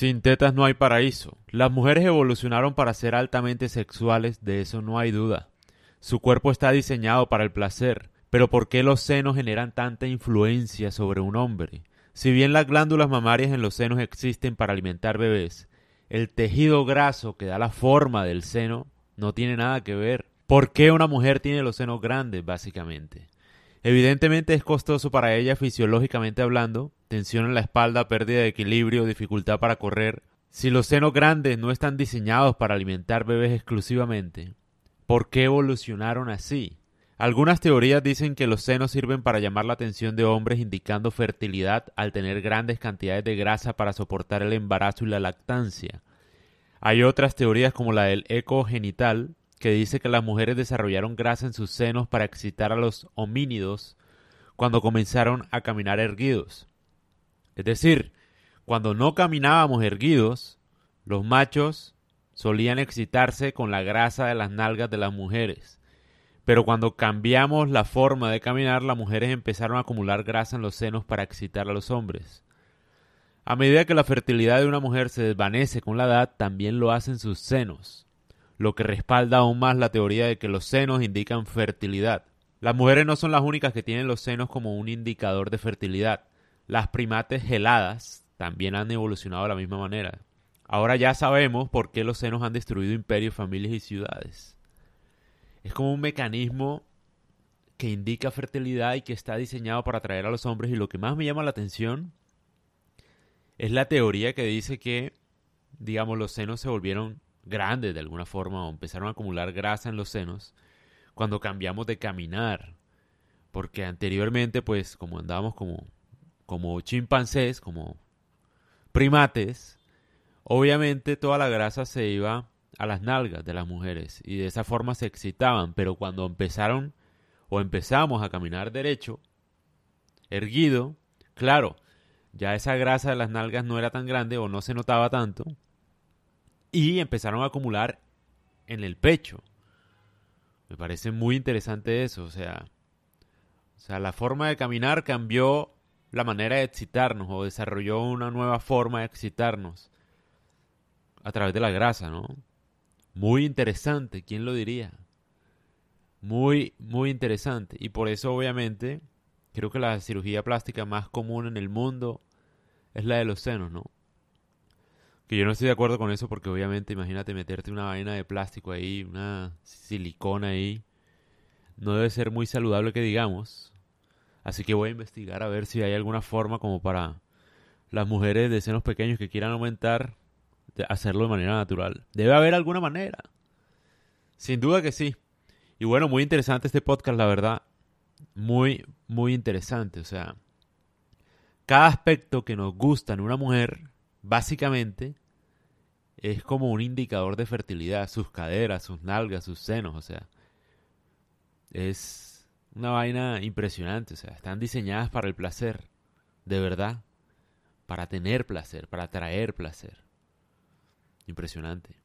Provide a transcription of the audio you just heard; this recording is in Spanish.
Sin tetas no hay paraíso. Las mujeres evolucionaron para ser altamente sexuales, de eso no hay duda. Su cuerpo está diseñado para el placer, pero ¿por qué los senos generan tanta influencia sobre un hombre? Si bien las glándulas mamarias en los senos existen para alimentar bebés, el tejido graso que da la forma del seno no tiene nada que ver. ¿Por qué una mujer tiene los senos grandes, básicamente? Evidentemente es costoso para ella fisiológicamente hablando, tensión en la espalda, pérdida de equilibrio, dificultad para correr. Si los senos grandes no están diseñados para alimentar bebés exclusivamente, ¿por qué evolucionaron así? Algunas teorías dicen que los senos sirven para llamar la atención de hombres indicando fertilidad al tener grandes cantidades de grasa para soportar el embarazo y la lactancia. Hay otras teorías como la del eco genital, que dice que las mujeres desarrollaron grasa en sus senos para excitar a los homínidos cuando comenzaron a caminar erguidos. Es decir, cuando no caminábamos erguidos, los machos solían excitarse con la grasa de las nalgas de las mujeres. Pero cuando cambiamos la forma de caminar, las mujeres empezaron a acumular grasa en los senos para excitar a los hombres. A medida que la fertilidad de una mujer se desvanece con la edad, también lo hacen sus senos lo que respalda aún más la teoría de que los senos indican fertilidad. Las mujeres no son las únicas que tienen los senos como un indicador de fertilidad. Las primates geladas también han evolucionado de la misma manera. Ahora ya sabemos por qué los senos han destruido imperios, familias y ciudades. Es como un mecanismo que indica fertilidad y que está diseñado para atraer a los hombres y lo que más me llama la atención es la teoría que dice que, digamos, los senos se volvieron grandes de alguna forma o empezaron a acumular grasa en los senos cuando cambiamos de caminar. Porque anteriormente, pues, como andábamos como, como chimpancés, como primates, obviamente toda la grasa se iba a las nalgas de las mujeres y de esa forma se excitaban. Pero cuando empezaron o empezamos a caminar derecho, erguido, claro, ya esa grasa de las nalgas no era tan grande o no se notaba tanto y empezaron a acumular en el pecho. Me parece muy interesante eso, o sea, o sea, la forma de caminar cambió la manera de excitarnos o desarrolló una nueva forma de excitarnos a través de la grasa, ¿no? Muy interesante, ¿quién lo diría? Muy, muy interesante. Y por eso, obviamente, creo que la cirugía plástica más común en el mundo es la de los senos, ¿no? Que yo no estoy de acuerdo con eso porque obviamente imagínate meterte una vaina de plástico ahí, una silicona ahí. No debe ser muy saludable que digamos. Así que voy a investigar a ver si hay alguna forma como para las mujeres de senos pequeños que quieran aumentar, de hacerlo de manera natural. Debe haber alguna manera. Sin duda que sí. Y bueno, muy interesante este podcast, la verdad. Muy, muy interesante. O sea, cada aspecto que nos gusta en una mujer, básicamente, es como un indicador de fertilidad, sus caderas, sus nalgas, sus senos, o sea, es una vaina impresionante, o sea, están diseñadas para el placer, de verdad, para tener placer, para traer placer. Impresionante.